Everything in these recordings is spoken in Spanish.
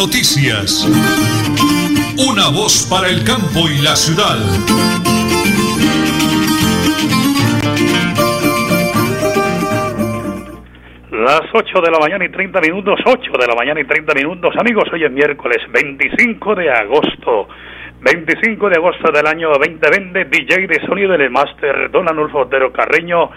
noticias. Una voz para el campo y la ciudad. Las 8 de la mañana y 30 minutos, 8 de la mañana y 30 minutos. Amigos, hoy es miércoles 25 de agosto. 25 de agosto del año 2020, DJ de sonido en el máster Don Anulfo Otero Carreño.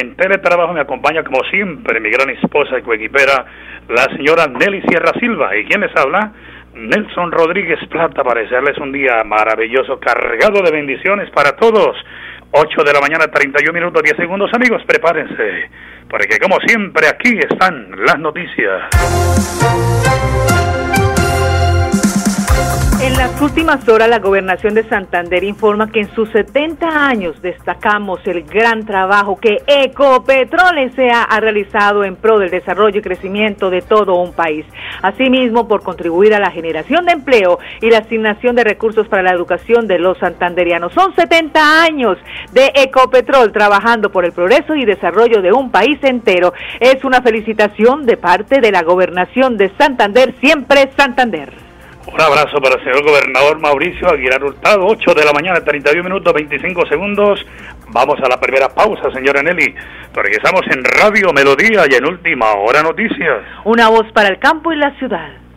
En teletrabajo me acompaña como siempre mi gran esposa y coequipera, la señora Nelly Sierra Silva. ¿Y quién les habla? Nelson Rodríguez Plata para desearles un día maravilloso, cargado de bendiciones para todos. 8 de la mañana, 31 minutos, 10 segundos. Amigos, prepárense, porque como siempre aquí están las noticias. Últimas horas, la gobernación de Santander informa que en sus 70 años destacamos el gran trabajo que Ecopetrol S.A. ha realizado en pro del desarrollo y crecimiento de todo un país. Asimismo, por contribuir a la generación de empleo y la asignación de recursos para la educación de los santanderianos. Son 70 años de Ecopetrol trabajando por el progreso y desarrollo de un país entero. Es una felicitación de parte de la gobernación de Santander, siempre Santander. Un abrazo para el señor gobernador Mauricio Aguilar Hurtado, 8 de la mañana, 31 minutos, 25 segundos. Vamos a la primera pausa, señora Nelly. Regresamos en Radio Melodía y en Última Hora Noticias. Una voz para el campo y la ciudad.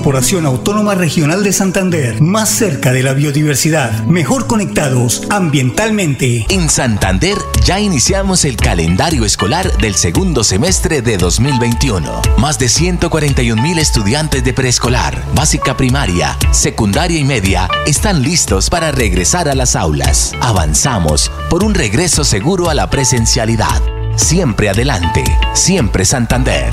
Corporación Autónoma Regional de Santander, más cerca de la biodiversidad, mejor conectados ambientalmente. En Santander ya iniciamos el calendario escolar del segundo semestre de 2021. Más de 141 mil estudiantes de preescolar, básica primaria, secundaria y media están listos para regresar a las aulas. Avanzamos por un regreso seguro a la presencialidad. Siempre adelante, siempre Santander.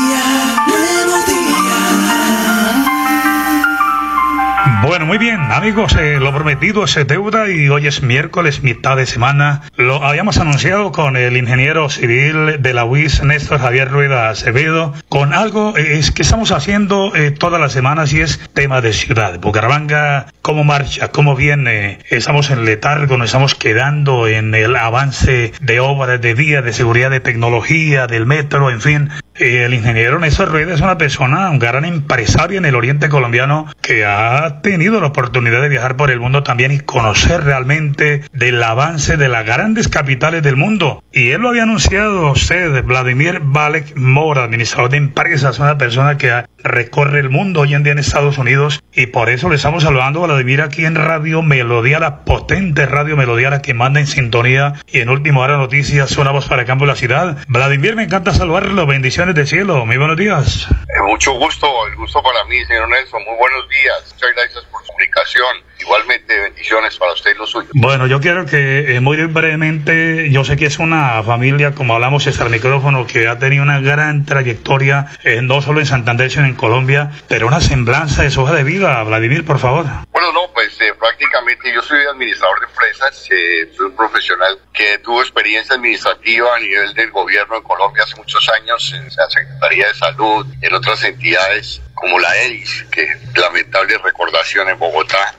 Bueno, muy bien, amigos, eh, lo prometido es deuda y hoy es miércoles, mitad de semana. Lo habíamos anunciado con el ingeniero civil de la UIS, Néstor Javier Rueda Acevedo, con algo eh, es que estamos haciendo eh, todas las semanas y es tema de ciudad. Bucaramanga, ¿cómo marcha? ¿Cómo viene? Estamos en letargo, nos estamos quedando en el avance de obras de vía, de seguridad, de tecnología, del metro, en fin. El ingeniero Néstor Rueda es una persona, un gran empresario en el oriente colombiano que ha tenido la oportunidad de viajar por el mundo también y conocer realmente del avance de las grandes capitales del mundo. Y él lo había anunciado usted, Vladimir Valek Mora, administrador de empresas, una persona que recorre el mundo hoy en día en Estados Unidos y por eso le estamos saludando a Vladimir aquí en Radio Melodía, la potente Radio Melodía, la que manda en sintonía y en último hora noticias, una voz para el campo de la ciudad. Vladimir, me encanta saludarlo, bendiciones del cielo, muy buenos días. Eh, mucho gusto, el gusto para mí, señor Nelson, muy buenos días, muchas gracias por su comunicación. Igualmente, bendiciones para usted y los suyos. Bueno, yo quiero que eh, muy brevemente, yo sé que es una familia, como hablamos es el micrófono, que ha tenido una gran trayectoria, eh, no solo en Santander, sino en Colombia, pero una semblanza de su hoja de vida. Vladimir, por favor. Bueno, no, pues eh, prácticamente yo soy administrador de empresas, soy un profesional que tuvo experiencia administrativa a nivel del gobierno en Colombia hace muchos años, en la Secretaría de Salud, en otras entidades como la EDIS, que lamentable recordación en Bogotá,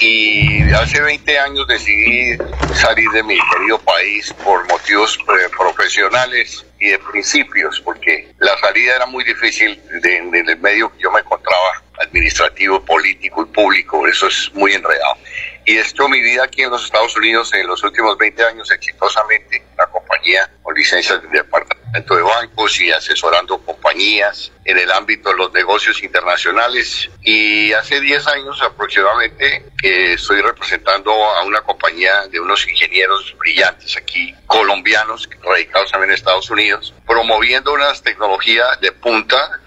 y hace 20 años decidí salir de mi querido país por motivos eh, profesionales y de principios, porque la salida era muy difícil de, en el medio que yo me encontraba, administrativo, político y público, eso es muy enredado. Y hecho mi vida aquí en los Estados Unidos en los últimos 20 años exitosamente, la compañía con licencias de departamento de bancos y asesorando compañías en el ámbito de los negocios internacionales. Y hace 10 años aproximadamente que estoy representando a una compañía de unos ingenieros brillantes aquí, colombianos, radicados también en Estados Unidos, promoviendo unas tecnologías de punta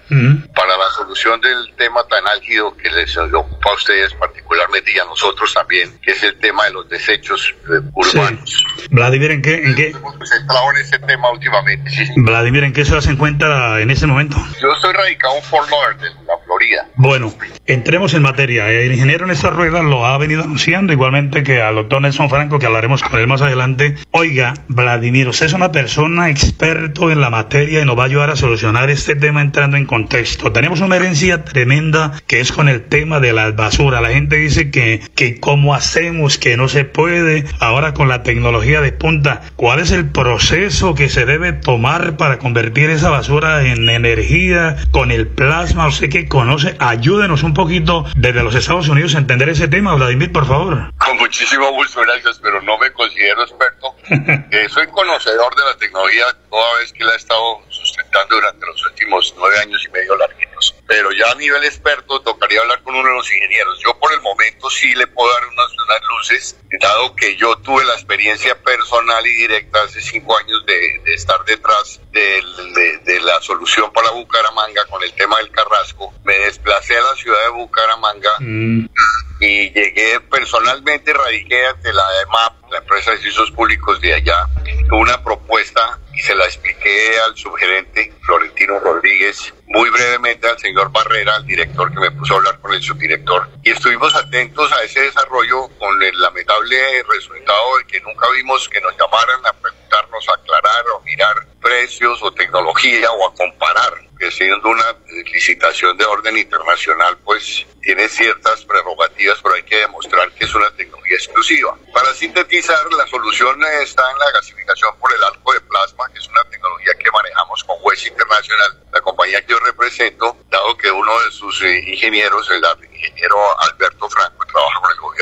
para la solución del tema tan álgido que les ocupa a ustedes particularmente y a nosotros también, que es el tema de los desechos eh, urbanos. Vladimir, ¿en qué? En qué? en ese tema últimamente. Vladimir, ¿en qué se encuentra en ese momento? Yo estoy radicado en Fort Lauderdale, la Florida. Bueno, entremos en materia. El ingeniero en esta rueda lo ha venido anunciando, igualmente que al doctor Nelson Franco, que hablaremos con él más adelante. Oiga, Vladimir, usted es una persona experto en la materia y nos va a ayudar a solucionar este tema entrando en contexto. Tenemos una herencia tremenda que es con el tema de las basuras. La gente dice que, que cómo hacemos, que no se puede. Ahora con la tecnología de punta, ¿cuál es el proceso que se debe tomar para convertir esa basura en energía con el plasma? Usted que conoce, ayúdenos un poquito desde los Estados Unidos a entender ese tema, Vladimir, por favor. Con muchísimo gusto, gracias, pero no me considero experto. Eh, soy conocedor de la tecnología toda vez que la he estado durante los últimos nueve años y medio Pero ya a nivel experto tocaría hablar con uno de los ingenieros. Yo por el momento sí le puedo dar unas, unas luces, dado que yo tuve la experiencia personal y directa hace cinco años de, de estar detrás de, de, de, la solución para Bucaramanga con el tema del Carrasco. Me desplacé a la ciudad de Bucaramanga mm. y llegué personalmente, radiqué ante la EMAP, la empresa de servicios públicos de allá, una propuesta y se la expliqué al subgerente Florentino Rodríguez, muy brevemente al señor Barrera, al director que me puso a hablar con el subdirector, y estuvimos atentos a ese desarrollo con el lamentable resultado de que nunca vimos que nos llamaran a preguntarnos, a aclarar o mirar precios o tecnología o a comparar, que siendo una licitación de orden internacional, pues tiene ciertas prerrogativas, pero hay que demostrar que es una tecnología exclusiva. Para sintetizar, la solución está en la gasificación por el arco de plasma, que es una tecnología que manejamos con West International, la compañía que yo represento, dado que uno de sus eh, ingenieros, el ingeniero Alberto Franco,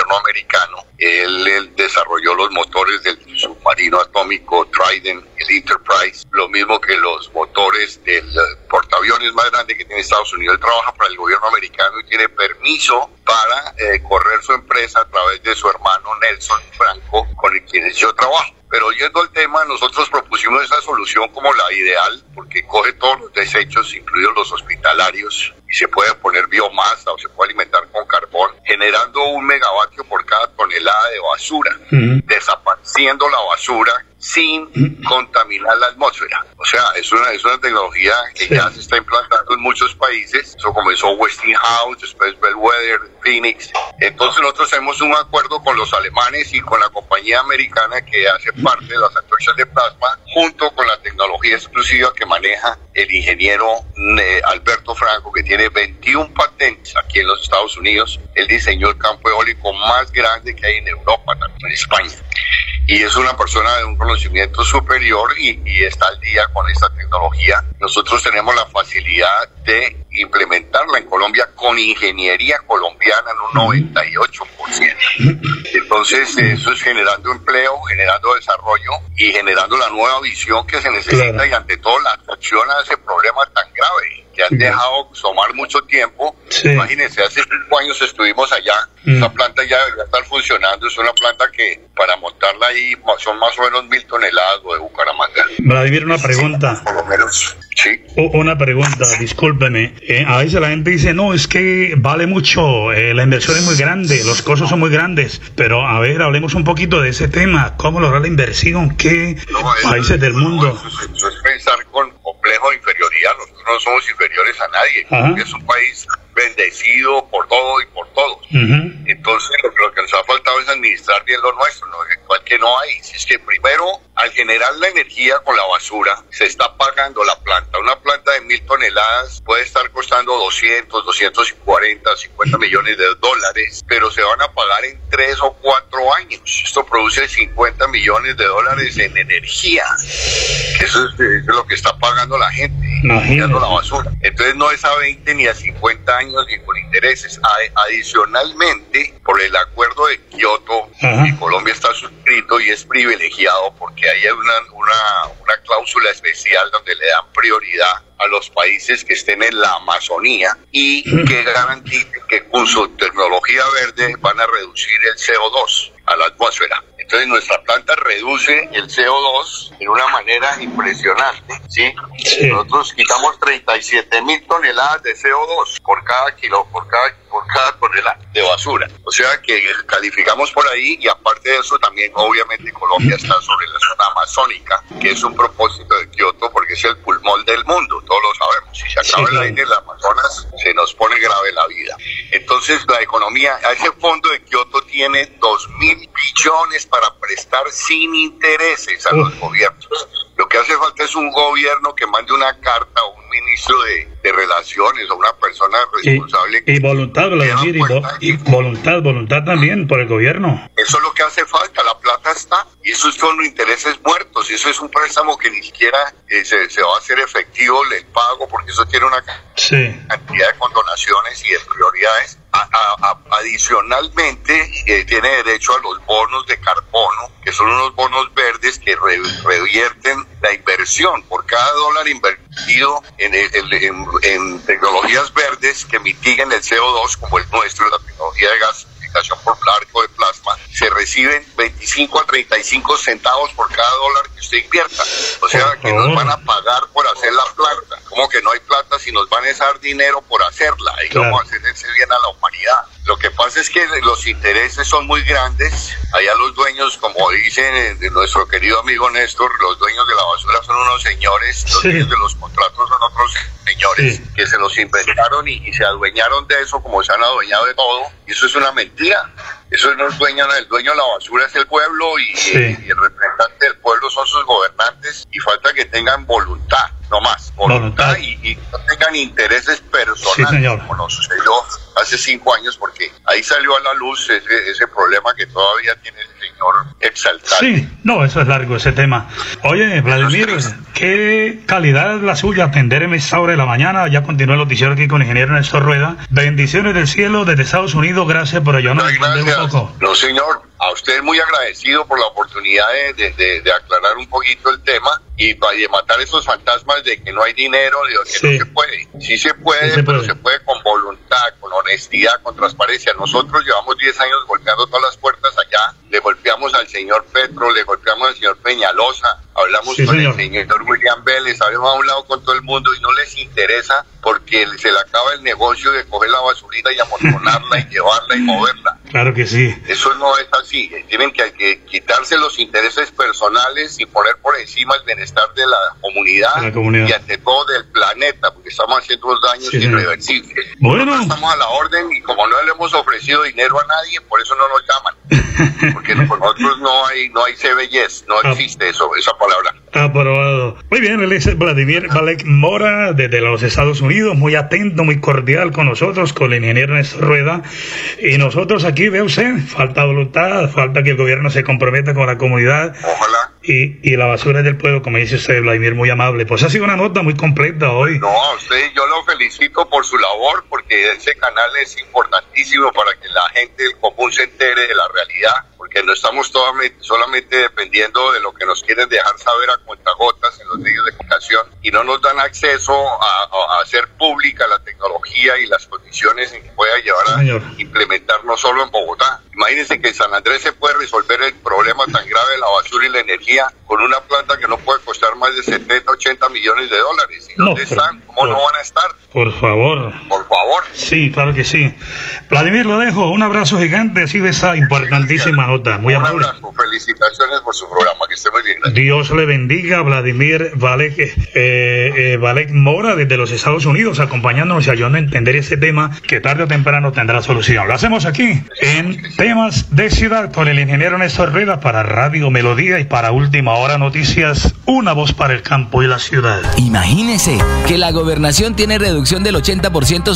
gobierno americano. Él, él desarrolló los motores del submarino atómico Trident, el Enterprise, lo mismo que los motores del portaaviones más grande que tiene Estados Unidos. Él trabaja para el gobierno americano y tiene permiso para eh, correr su empresa a través de su hermano Nelson Franco, con el quien yo trabajo. Pero yendo al tema, nosotros propusimos esa solución como la ideal, porque coge todos los desechos, incluidos los hospitalarios, y se puede poner biomasa o se puede alimentar con carbón, generando un megavatio por cada tonelada de basura, desapareciendo la basura sin contaminar la atmósfera. O sea, es una, es una tecnología que ya se está implantando en muchos países. Eso comenzó Westinghouse, después Bellwether, Phoenix. Entonces nosotros tenemos un acuerdo con los alemanes y con la compañía americana que hace parte de las antorchas de plasma, junto con la tecnología exclusiva que maneja el ingeniero eh, Alberto Franco, que tiene 21 patentes aquí en los Estados Unidos. Él diseñó el campo eólico más grande que hay en Europa, también en España y es una persona de un conocimiento superior y, está al día con esta tecnología. Nosotros tenemos la facilidad de implementarla en Colombia con ingeniería colombiana en un 98%. Entonces, eso es generando empleo, generando desarrollo y generando la nueva visión que se necesita y ante todo la atracción a ese problema tan grave que han dejado tomar mucho tiempo. Imagínense, hace cinco años estuvimos allá, esa planta ya debería estar funcionando, es una planta que para montarla ahí son más o menos mil toneladas de Bucaramanga. Vladimir, una pregunta. Por lo menos, sí. Una pregunta, discúlpeme. Eh, a veces la gente dice, no, es que vale mucho, eh, la inversión es muy grande, los costos son muy grandes, pero a ver, hablemos un poquito de ese tema, cómo lograr la inversión, qué países del mundo. Eso es, pensar con complejo de inferioridad, nosotros no somos inferiores a nadie, es un país bendecido por todo y por todos. Entonces, lo, que nos ha faltado es administrar bien lo nuestro, igual que no hay. Es que primero, al generar la energía con la basura, se está pagando la planta. Una planta de mil toneladas puede estar costando 200, 240, 50 millones de dólares, pero se van a pagar en tres o cuatro años. Esto produce 50 millones de dólares en energía. Eso es, lo que está pagando la gente, la basura. Entonces, no es a 20 ni a 50 años y con intereses. Adicionalmente, por el acuerdo de Kioto, Colombia está suscrito y es privilegiado porque hay una, una, una cláusula especial donde le dan prioridad a los países que estén en la Amazonía y que garanticen que con su tecnología verde van a reducir el CO2 a la atmósfera. Entonces nuestra planta reduce el CO2 de una manera impresionante, ¿sí? Nosotros quitamos 37 mil toneladas de CO2 por cada kilo, por cada, por cada tonelada de basura. O sea que calificamos por ahí y aparte de eso también obviamente Colombia está sobre la zona amazónica, que es un propósito de Kioto porque es el pulmón del mundo, todos lo sabemos. Si se acaba el aire en las Amazonas, se nos pone grave la vida. Entonces la economía, a ese fondo de Kioto tiene 2 para prestar sin intereses a los gobiernos. Lo que hace falta es un gobierno que mande una carta a un ministro de, Relaciones o una persona responsable. Y, voluntad, Vladimir, y, voluntad, voluntad también por el gobierno. Eso es lo que hace falta, la plata está. Y eso son intereses muertos. Y eso es un préstamo que ni siquiera eh, se, va a hacer efectivo el pago, porque eso tiene una cantidad de condonaciones y de prioridades adicionalmente, eh, tiene derecho a los bonos de carbono, que son unos bonos verdes que revierten la inversión. Por cada dólar invertido en, en, tecnologías verdes que mitiguen el CO2, como el nuestro, la tecnología de gasificación por arco de plasma, se reciben 25 a 35 centavos por cada dólar que usted invierta. O sea, que nos van a pagar por hacer la Como que no hay plata si nos van a dar dinero por hacerla y vamos a hacer ese bien a la humanidad. Lo que pasa es que los intereses son muy grandes. Allá los dueños, como dicen de nuestro querido amigo Néstor, los dueños de la basura son unos señores, los dueños de los contratos son otros señores que se los inventaron y, se adueñaron de eso como se han adueñado de todo. Y eso es una mentira. Eso no es dueño, el dueño de la basura es el pueblo y, y el representante del pueblo son sus gobernantes y falta que tengan voluntad no más, voluntad, Y, no tengan intereses personales, como nos sucedió hace cinco años, porque ahí salió a la luz ese, ese problema que todavía tiene el señor exaltado. Sí, no, eso es largo ese tema. Oye, Vladimir, qué calidad es la suya atender en esta hora de la mañana. Ya continúa el noticiero aquí con el ingeniero Néstor Rueda. Bendiciones del cielo desde Estados Unidos. Gracias por ayudarnos a un poco. No, señor. A usted muy agradecido por la oportunidad de, de, aclarar un poquito el tema y de matar esos fantasmas de que no hay dinero, de que no se puede. Sí se puede, pero se puede con voluntad, con honestidad, con transparencia. Nosotros llevamos 10 años golpeando todas las puertas allá, le golpeamos al señor Petro, le golpeamos al señor Peñalosa, hablamos con el señor William Vélez, habíamos hablado con todo el mundo y no les interesa porque se le acaba el negocio de coger la basurita y amontonarla y llevarla y moverla. Claro que sí. Eso no es así. Tienen que, quitarse los intereses personales y poner por encima el bienestar de la comunidad, y ante todo del planeta, porque estamos haciendo daños irreversibles. Bueno. estamos a la orden y como no le hemos ofrecido dinero a nadie, por eso no nos llaman. Porque nosotros no hay, no hay CBS, no ah. existe eso, esa palabra. Aprobado. Muy bien, él es Vladimir Valek Mora desde los Estados Unidos, muy atento, muy cordial con nosotros, con el ingeniero Néstor Rueda. Y nosotros aquí, ve usted, falta voluntad, falta que el gobierno se comprometa con la comunidad. Ojalá. Y, y la basura del pueblo, como dice usted, Vladimir, muy amable. Pues ha sido una nota muy completa hoy. No, usted, yo lo felicito por su labor, porque ese canal es importantísimo para que la gente del común se entere de la realidad porque no estamos solamente dependiendo de lo que nos quieren dejar saber a cuentagotas en los medios de comunicación y no nos dan acceso a, hacer pública la tecnología y las condiciones en que pueda llevar a implementar no solo en Bogotá. Imagínense que en San Andrés se puede resolver el problema tan grave de la basura y la energía con una planta que no puede costar más de 70, 80 millones de dólares. ¿Y dónde están? ¿Cómo no van a estar? Por favor. Por favor. Sí, claro que sí. Vladimir, lo dejo. Un abrazo gigante. Sigue esa importantísima nota. Muy amable. Felicitaciones por su programa. Que esté muy bien. Dios le bendiga. Vladimir Valek, eh, eh, Valek Mora desde los Estados Unidos acompañándonos y ayudando a entender ese tema que tarde o temprano tendrá solución. Lo hacemos aquí en temas de ciudad con el ingeniero Néstor Rueda para Radio Melodía y para Última Hora Noticias. Una voz para el campo y la ciudad. Imagínese que la gobernación tiene reducción del 80%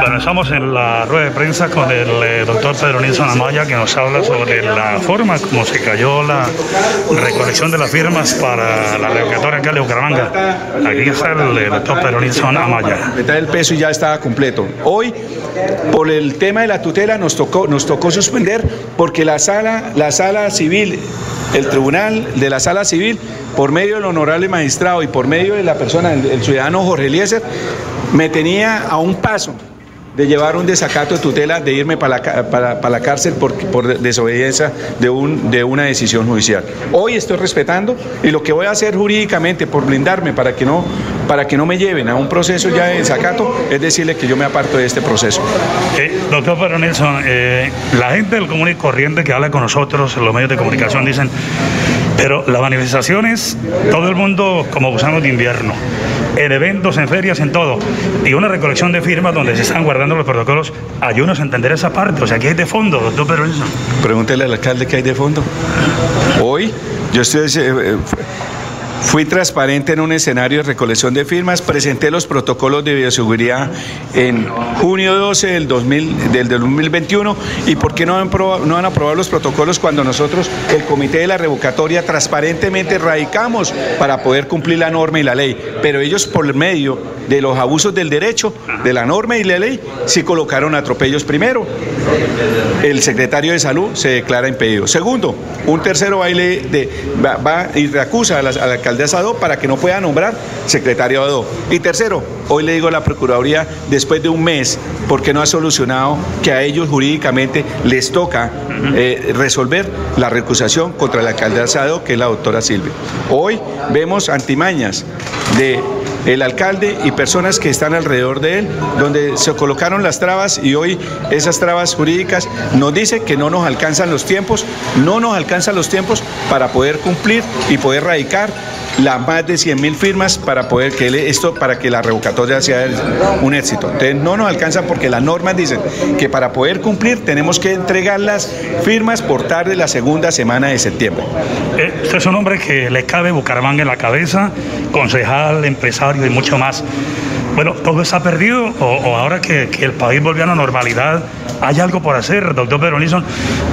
Bueno, estamos en la rueda de prensa con el eh, doctor Pedro Nilsson Amaya que nos habla sobre la forma como se cayó la recolección de las firmas para la revocatoria acá de Bucaramanga. Aquí está el eh, doctor Pedro Nilsson Amaya. El peso y ya estaba completo. Hoy, por el tema de la tutela, nos tocó, nos tocó suspender porque la sala, la sala civil, el tribunal de la sala civil, por medio del honorable magistrado y por medio de la persona, el, el ciudadano Jorge Eliezer, me tenía a un paso de llevar un desacato de tutela, de irme para la, para, para la cárcel por, por desobediencia de, un, de una decisión judicial. Hoy estoy respetando y lo que voy a hacer jurídicamente por blindarme para que no, para que no me lleven a un proceso ya de desacato es decirle que yo me aparto de este proceso. Eh, doctor Pedro Nilsson, eh, la gente del común y corriente que habla con nosotros en los medios de comunicación dicen, pero las manifestaciones, todo el mundo como gusanos de invierno, en eventos, en ferias, en todo, y una recolección de firmas donde se están guardando los protocolos, ayúdanos a entender esa parte, o sea, ¿qué hay de fondo, doctor Pedro? Pregúntele al alcalde qué hay de fondo. Hoy yo estoy, eh, fui transparente en un escenario de recolección de firmas, presenté los protocolos de bioseguridad en junio 12 del, 2000, del 2021 y por qué no han, aprobado, no han aprobado los protocolos cuando nosotros, el comité de la revocatoria, transparentemente radicamos para poder cumplir la norma y la ley, pero ellos por medio de los abusos del derecho, de la norma y la ley, sí colocaron atropellos primero. El secretario de salud se declara impedido. Segundo, un tercero baile de, va, va y reacusa a la, a la alcaldesa Adó para que no pueda nombrar secretario Adó. Y tercero, hoy le digo a la Procuraduría, después de un mes, porque no ha solucionado que a ellos jurídicamente les toca eh, resolver la recusación contra la alcaldesa Adó, que es la doctora Silvia. Hoy vemos antimañas de el alcalde y personas que están alrededor de él, donde se colocaron las trabas y hoy esas trabas jurídicas nos dice que no nos alcanzan los tiempos, no nos alcanzan los tiempos para poder cumplir y poder radicar las más de 100 mil firmas para poder que esto para que la revocatoria sea un éxito. Entonces no nos alcanzan porque las normas dicen que para poder cumplir tenemos que entregar las firmas por tarde la segunda semana de septiembre. Usted es un hombre que le cabe Bucaramanga en la cabeza, concejal, empresario y mucho más. Bueno, ¿todo está perdido o, o ahora que, que el país volvió a la normalidad, hay algo por hacer, doctor Pedro Nilsson,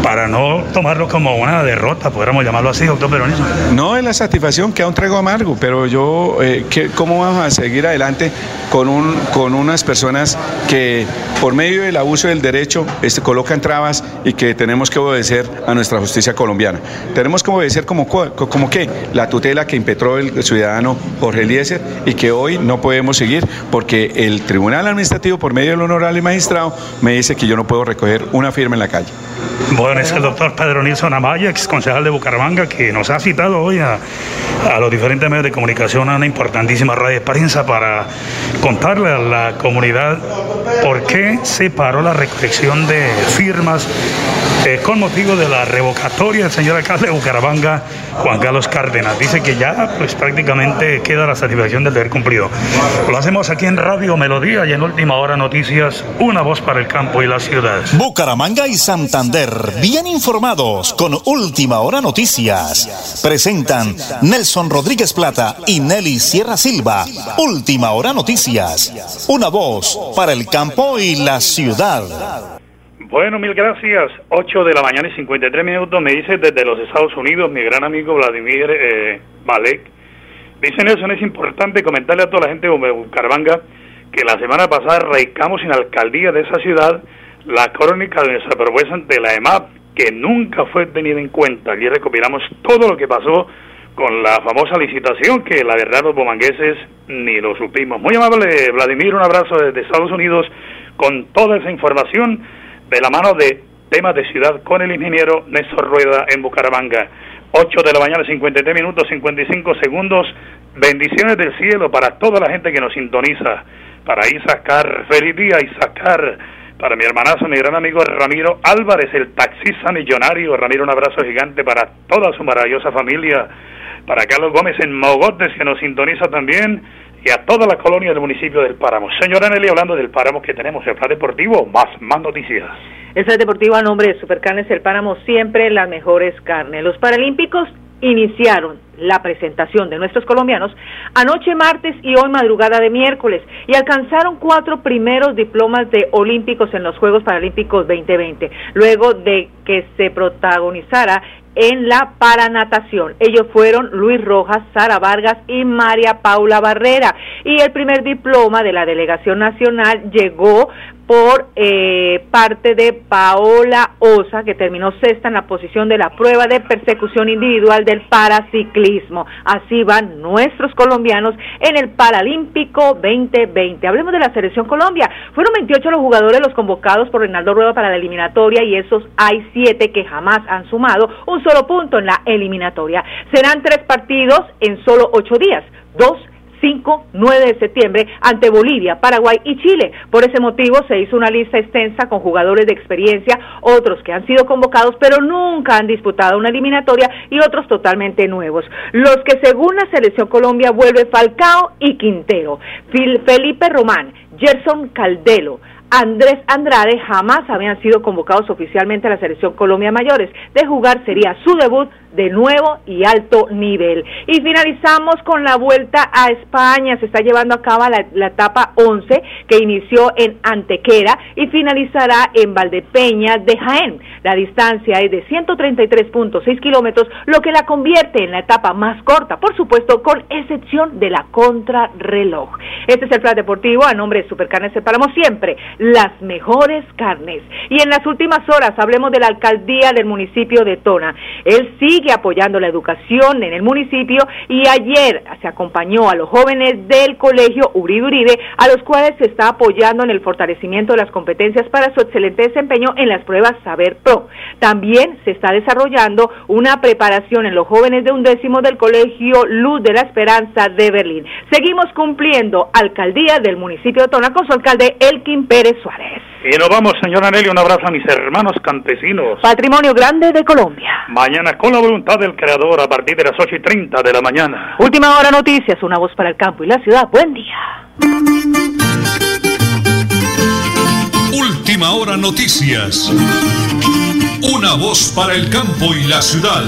para no tomarlo como una derrota, podríamos llamarlo así, doctor Pedro Nilsson? No es la satisfacción, queda un trago amargo, pero yo, eh, ¿qué- ¿cómo vamos a seguir adelante con, un, con unas personas que por medio del abuso del derecho este, colocan trabas y que tenemos que obedecer a nuestra justicia colombiana? Tenemos que obedecer como, co- como qué? La tutela que impetró el ciudadano Jorge Eliezer y que hoy no podemos seguir porque el Tribunal Administrativo, por medio del honorable magistrado, me dice que yo no puedo recoger una firma en la calle. Bueno, es el doctor Pedro Nilsson Amaya, ex concejal de Bucaramanga, que nos ha citado hoy a, a los diferentes medios de comunicación a una importantísima radio de prensa para contarle a la comunidad por qué se paró la recolección de firmas eh, con motivo de la revocatoria del señor alcalde de Bucaramanga, Juan Carlos Cárdenas. Dice que ya pues prácticamente queda la satisfacción del deber cumplido. Lo hacemos aquí en Radio Melodía y en Última Hora Noticias, una voz para el campo y la ciudad. Bucaramanga y Santander, bien informados con Última Hora Noticias. Presentan Nelson Rodríguez Plata y Nelly Sierra Silva. Última Hora Noticias. Una voz para el campo y la ciudad. Bueno, mil gracias. 8 de la mañana y 53 minutos. Me dice desde los Estados Unidos mi gran amigo Vladimir eh, Malek. Dice Nelson, es importante comentarle a toda la gente de Bucaramanga que la semana pasada radicamos en la alcaldía de esa ciudad la crónica de nuestra propuesta ante la EMAP, que nunca fue tenida en cuenta. Allí recopilamos todo lo que pasó con la famosa licitación, que la verdad los bomangueses ni lo supimos. Muy amable, Vladimir, un abrazo desde Estados Unidos con toda esa información de la mano de temas de ciudad con el ingeniero Néstor Rueda en Bucaramanga. 8 de la mañana, 53 minutos, 55 segundos. Bendiciones del cielo para toda la gente que nos sintoniza. Para Isacar, feliz día Isacar. Para mi hermanazo, mi gran amigo Ramiro Álvarez, el taxista millonario. Ramiro, un abrazo gigante para toda su maravillosa familia. Para Carlos Gómez en Mogotes, que nos sintoniza también. Y a toda la colonia del municipio del Páramo. Señora Nelly, hablando del Páramo que tenemos, el plan deportivo, más, más noticias. El Set Deportivo a nombre de Supercarnes El Páramo, siempre las mejores carnes. Los Paralímpicos iniciaron la presentación de nuestros colombianos anoche martes y hoy madrugada de miércoles y alcanzaron cuatro primeros diplomas de olímpicos en los Juegos Paralímpicos 2020, luego de que se protagonizara en la paranatación. Ellos fueron Luis Rojas, Sara Vargas y María Paula Barrera. Y el primer diploma de la delegación nacional llegó por eh, parte de Paola Osa, que terminó sexta en la posición de la prueba de persecución individual del paraciclismo. Así van nuestros colombianos en el Paralímpico 2020. Hablemos de la Selección Colombia. Fueron 28 los jugadores los convocados por Reinaldo Rueda para la eliminatoria y esos hay siete que jamás han sumado un solo punto en la eliminatoria. Serán tres partidos en solo ocho días. Dos 5, 9 de septiembre ante Bolivia, Paraguay y Chile. Por ese motivo se hizo una lista extensa con jugadores de experiencia, otros que han sido convocados pero nunca han disputado una eliminatoria y otros totalmente nuevos. Los que según la selección Colombia vuelve Falcao y Quintero, Felipe Román, Gerson Caldelo, Andrés Andrade jamás habían sido convocados oficialmente a la selección Colombia Mayores. De jugar sería su debut de nuevo y alto nivel. Y finalizamos con la vuelta a España. Se está llevando a cabo la, etapa 11 que inició en Antequera y finalizará en Valdepeña de Jaén. La distancia es de 133.6 kilómetros, lo que la convierte en la etapa más corta, por supuesto, con excepción de la contrarreloj. Este es el plan deportivo a nombre de Supercarnes Separamos siempre las mejores carnes. Y en las últimas horas hablemos de la alcaldía del municipio de Tona. Él sigue apoyando la educación en el municipio y ayer se acompañó a los jóvenes del colegio Uribe Uribe, a los cuales se está apoyando en el fortalecimiento de las competencias para su excelente desempeño en las pruebas Saber Pro. También se está desarrollando una preparación en los jóvenes de undécimo del colegio Luz de la Esperanza de Berlín. Seguimos cumpliendo alcaldía del municipio de Tona con su alcalde Elkin Pérez Suárez. Y nos vamos, señora Nelly, un abrazo a mis hermanos campesinos. Patrimonio grande de Colombia. Mañana, con la voluntad del Creador, a partir de las 8 y 30 de la mañana. Última hora noticias, una voz para el campo y la ciudad. Buen día. Última hora noticias. Una voz para el campo y la ciudad.